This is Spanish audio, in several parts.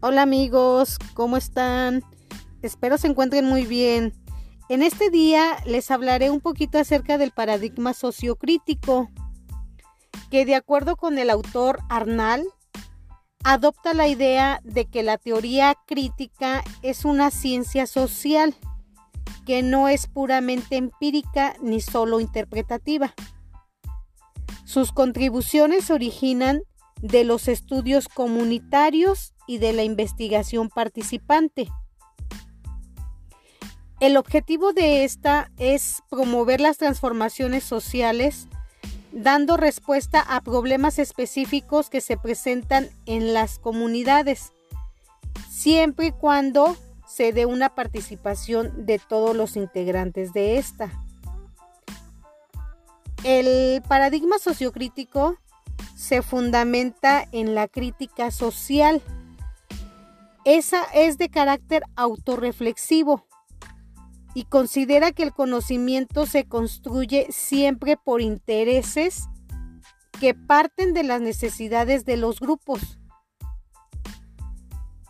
Hola amigos, ¿cómo están? Espero se encuentren muy bien. En este día les hablaré un poquito acerca del paradigma sociocrítico, que de acuerdo con el autor Arnal, adopta la idea de que la teoría crítica es una ciencia social, que no es puramente empírica ni solo interpretativa. Sus contribuciones originan de los estudios comunitarios y de la investigación participante. El objetivo de esta es promover las transformaciones sociales, dando respuesta a problemas específicos que se presentan en las comunidades, siempre y cuando se dé una participación de todos los integrantes de esta. El paradigma sociocrítico se fundamenta en la crítica social. Esa es de carácter autorreflexivo y considera que el conocimiento se construye siempre por intereses que parten de las necesidades de los grupos.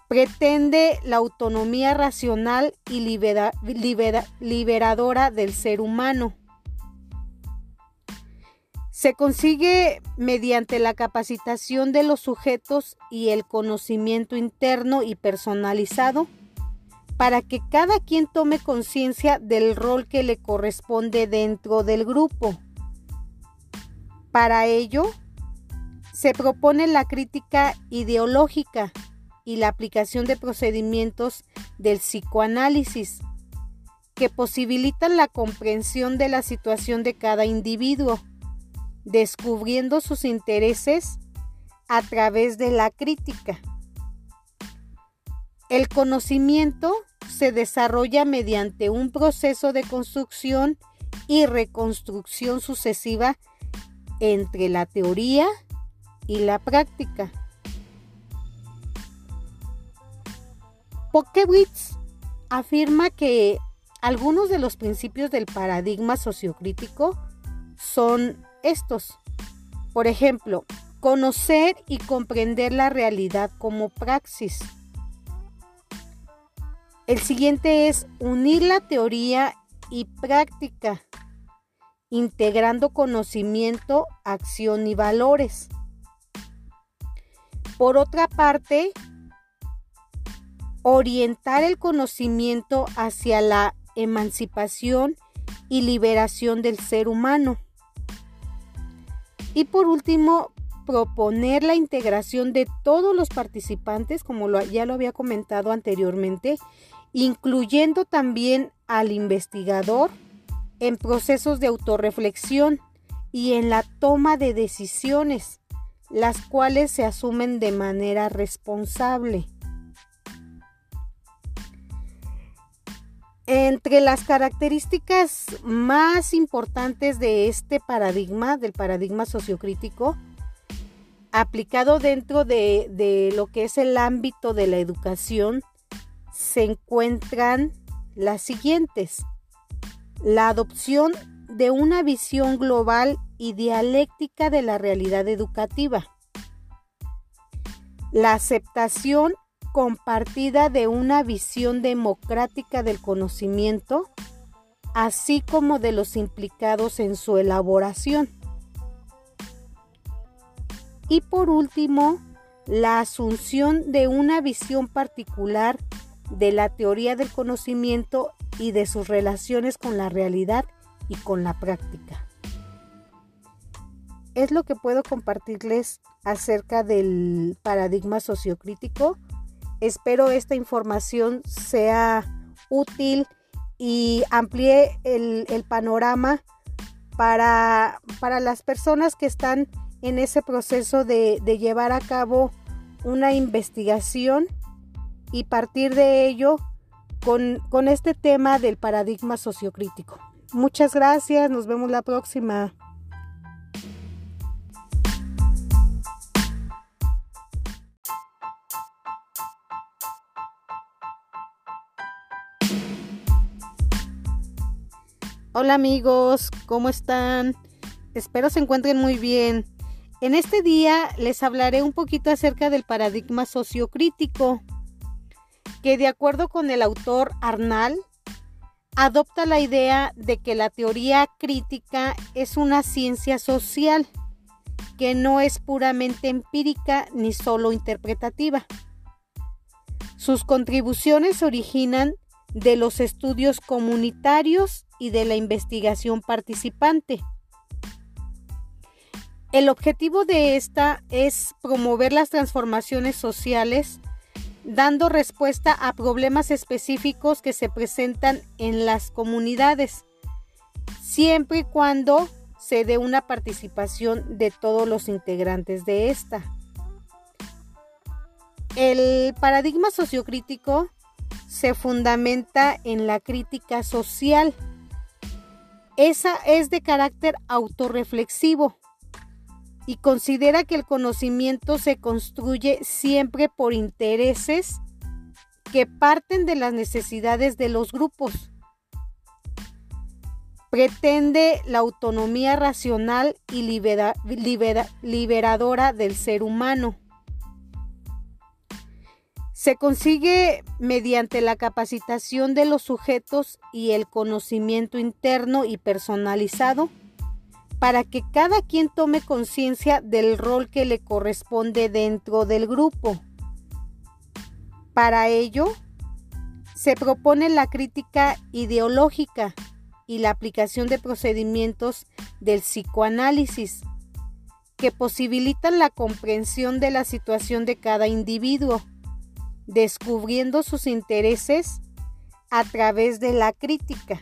Pretende la autonomía racional y liberadora del ser humano se consigue mediante la capacitación de los sujetos y el conocimiento interno y personalizado para que cada quien tome conciencia del rol que le corresponde dentro del grupo. Para ello, se propone la crítica ideológica y la aplicación de procedimientos del psicoanálisis que posibilitan la comprensión de la situación de cada individuo descubriendo sus intereses a través de la crítica. El conocimiento se desarrolla mediante un proceso de construcción y reconstrucción sucesiva entre la teoría y la práctica. Pokewitz afirma que algunos de los principios del paradigma sociocrítico son estos. Por ejemplo, conocer y comprender la realidad como praxis. El siguiente es unir la teoría y práctica, integrando conocimiento, acción y valores. Por otra parte, orientar el conocimiento hacia la emancipación y liberación del ser humano. Y por último, proponer la integración de todos los participantes, como ya lo había comentado anteriormente, incluyendo también al investigador en procesos de autorreflexión y en la toma de decisiones, las cuales se asumen de manera responsable. Entre las características más importantes de este paradigma, del paradigma sociocrítico, aplicado dentro de, lo que es el ámbito de la educación, se encuentran las siguientes. La adopción de una visión global y dialéctica de la realidad educativa. La aceptación compartida de una visión democrática del conocimiento, así como de los implicados en su elaboración. Y por último, la asunción de una visión particular de la teoría del conocimiento y de sus relaciones con la realidad y con la práctica. Es lo que puedo compartirles acerca del paradigma sociocrítico Espero esta información sea útil y amplíe el, panorama para, las personas que están en ese proceso de, llevar a cabo una investigación y partir de ello con, con este tema del paradigma sociocrítico. Muchas gracias, nos vemos la próxima. Hola amigos, ¿cómo están? Espero se encuentren muy bien. En este día les hablaré un poquito acerca del paradigma sociocrítico, que de acuerdo con el autor Arnal, adopta la idea de que la teoría crítica es una ciencia social que no es puramente empírica ni solo interpretativa. Sus contribuciones originan de los estudios comunitarios y de la investigación participante. El objetivo de esta es promover las transformaciones sociales dando respuesta a problemas específicos que se presentan en las comunidades, siempre y cuando se dé una participación de todos los integrantes de esta. El paradigma sociocrítico se fundamenta en la crítica social. Esa es de carácter autorreflexivo y considera que el conocimiento se construye siempre por intereses que parten de las necesidades de los grupos. Pretende la autonomía racional y liberadora del ser humano. Se consigue mediante la capacitación de los sujetos y el conocimiento interno y personalizado para que cada quien tome conciencia del rol que le corresponde dentro del grupo. Para ello, se propone la crítica ideológica y la aplicación de procedimientos del psicoanálisis que posibilitan la comprensión de la situación de cada individuo, descubriendo sus intereses a través de la crítica.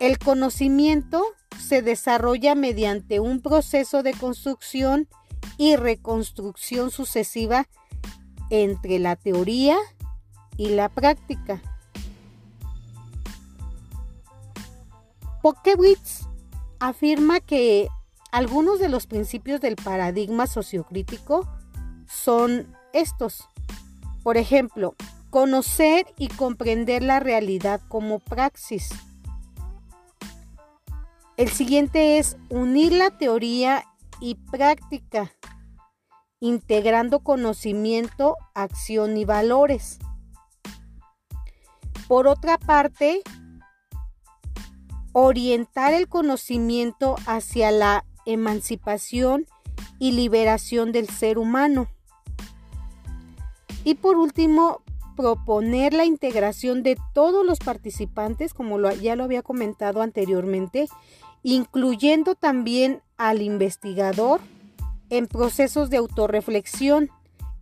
El conocimiento se desarrolla mediante un proceso de construcción y reconstrucción sucesiva entre la teoría y la práctica. Pokewitz afirma que algunos de los principios del paradigma sociocrítico son estos. Por ejemplo, conocer y comprender la realidad como praxis el siguiente es unir la teoría y práctica, integrando conocimiento, acción y valores. Por otra parte, orientar el conocimiento hacia la emancipación y liberación del ser humano. Y por último, proponer la integración de todos los participantes, como ya lo había comentado anteriormente, incluyendo también al investigador en procesos de autorreflexión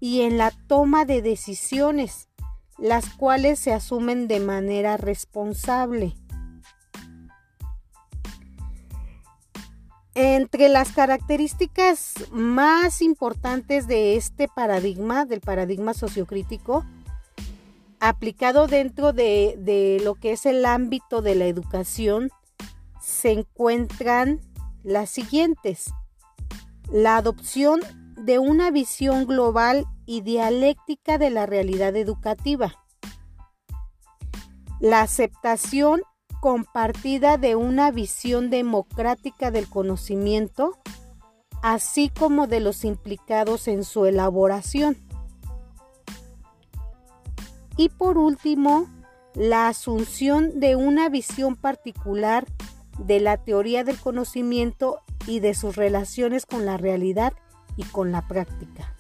y en la toma de decisiones, las cuales se asumen de manera responsable. Entre las características más importantes de este paradigma, del paradigma sociocrítico, aplicado dentro de, de lo que es el ámbito de la educación, se encuentran las siguientes. La adopción de una visión global y dialéctica de la realidad educativa. La aceptación compartida de una visión democrática del conocimiento, así como de los implicados en su elaboración. Y por último, la asunción de una visión particular de la teoría del conocimiento y de sus relaciones con la realidad y con la práctica.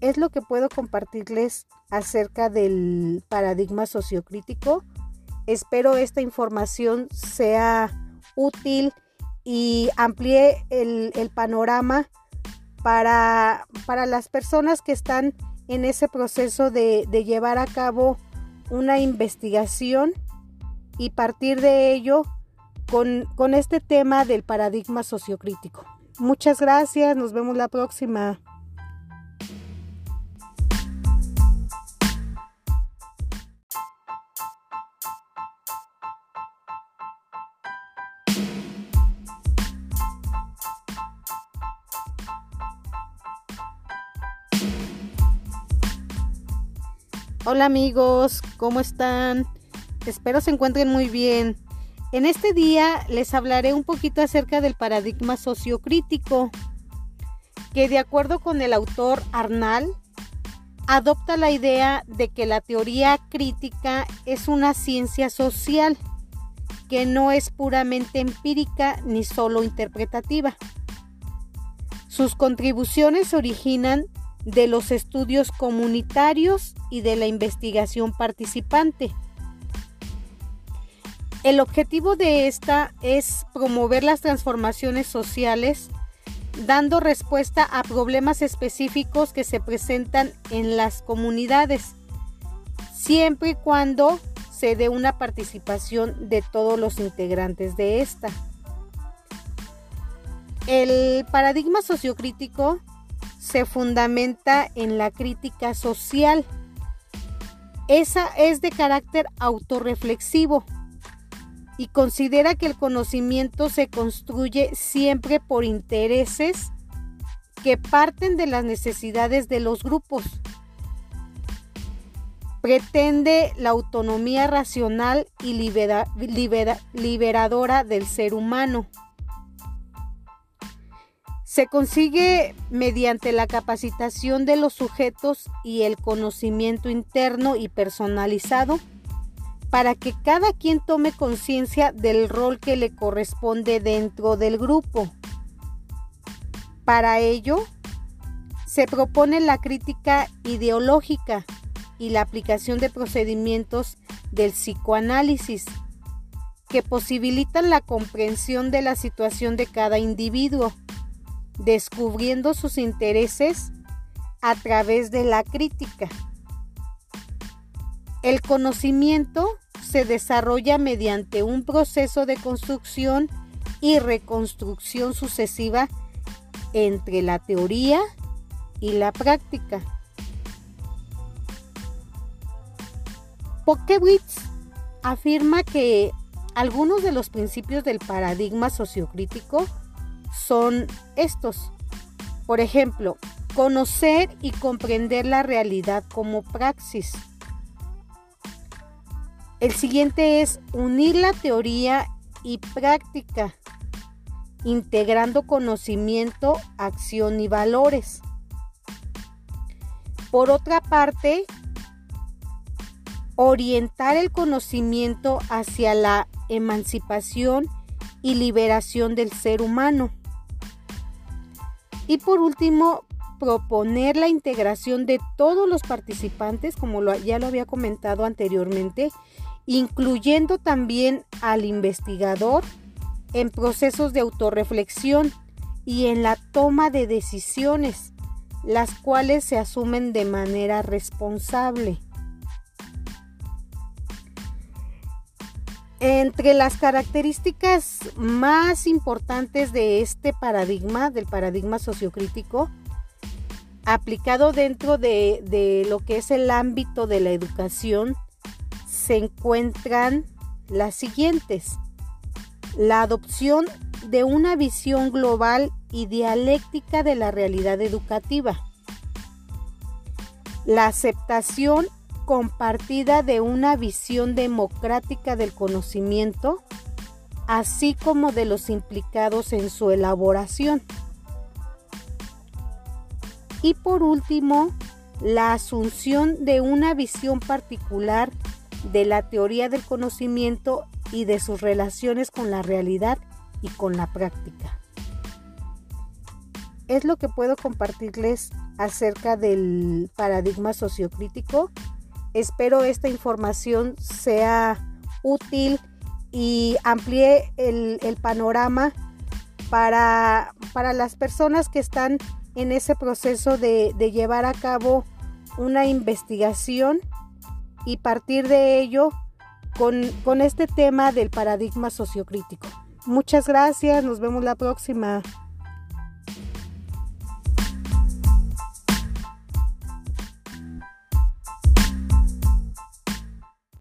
Es lo que puedo compartirles acerca del paradigma sociocrítico. Espero esta información sea útil y amplíe el, panorama para, para, las personas que están en ese proceso de, llevar a cabo una investigación y partir de ello con, con este tema del paradigma sociocrítico. Muchas gracias, nos vemos la próxima. Hola amigos, ¿cómo están? Espero se encuentren muy bien. En este día les hablaré un poquito acerca del paradigma sociocrítico, que de acuerdo con el autor Arnal, adopta la idea de que la teoría crítica es una ciencia social que no es puramente empírica ni solo interpretativa. Sus contribuciones se originan de los estudios comunitarios y de la investigación participante. El objetivo de esta es promover las transformaciones sociales dando respuesta a problemas específicos que se presentan en las comunidades, siempre y cuando se dé una participación de todos los integrantes de esta. El paradigma sociocrítico se fundamenta en la crítica social. Esa es de carácter autorreflexivo y considera que el conocimiento se construye siempre por intereses que parten de las necesidades de los grupos. Pretende la autonomía racional y liberadora del ser humano. Se consigue mediante la capacitación de los sujetos y el conocimiento interno y personalizado para que cada quien tome conciencia del rol que le corresponde dentro del grupo. Para ello, se propone la crítica ideológica y la aplicación de procedimientos del psicoanálisis que posibilitan la comprensión de la situación de cada individuo, descubriendo sus intereses a través de la crítica. El conocimiento se desarrolla mediante un proceso de construcción y reconstrucción sucesiva entre la teoría y la práctica. Pokewitz afirma que algunos de los principios del paradigma sociocrítico son estos. Por ejemplo, conocer y comprender la realidad como praxis el siguiente es unir la teoría y práctica, integrando conocimiento, acción y valores. Por otra parte, orientar el conocimiento hacia la emancipación y liberación del ser humano. Y por último, proponer la integración de todos los participantes, como ya lo había comentado anteriormente, incluyendo también al investigador en procesos de autorreflexión y en la toma de decisiones, las cuales se asumen de manera responsable. Entre las características más importantes de este paradigma, del paradigma sociocrítico, aplicado dentro de, de lo que es el ámbito de la educación, se encuentran las siguientes. La adopción de una visión global y dialéctica de la realidad educativa. La aceptación compartida de una visión democrática del conocimiento, así como de los implicados en su elaboración. Y por último, la asunción de una visión particular de la teoría del conocimiento y de sus relaciones con la realidad y con la práctica. Es lo que puedo compartirles acerca del paradigma sociocrítico. Espero esta información sea útil y amplíe el, panorama para, para, las personas que están en ese proceso de, llevar a cabo una investigación y partir de ello con, con este tema del paradigma sociocrítico. Muchas gracias, nos vemos la próxima.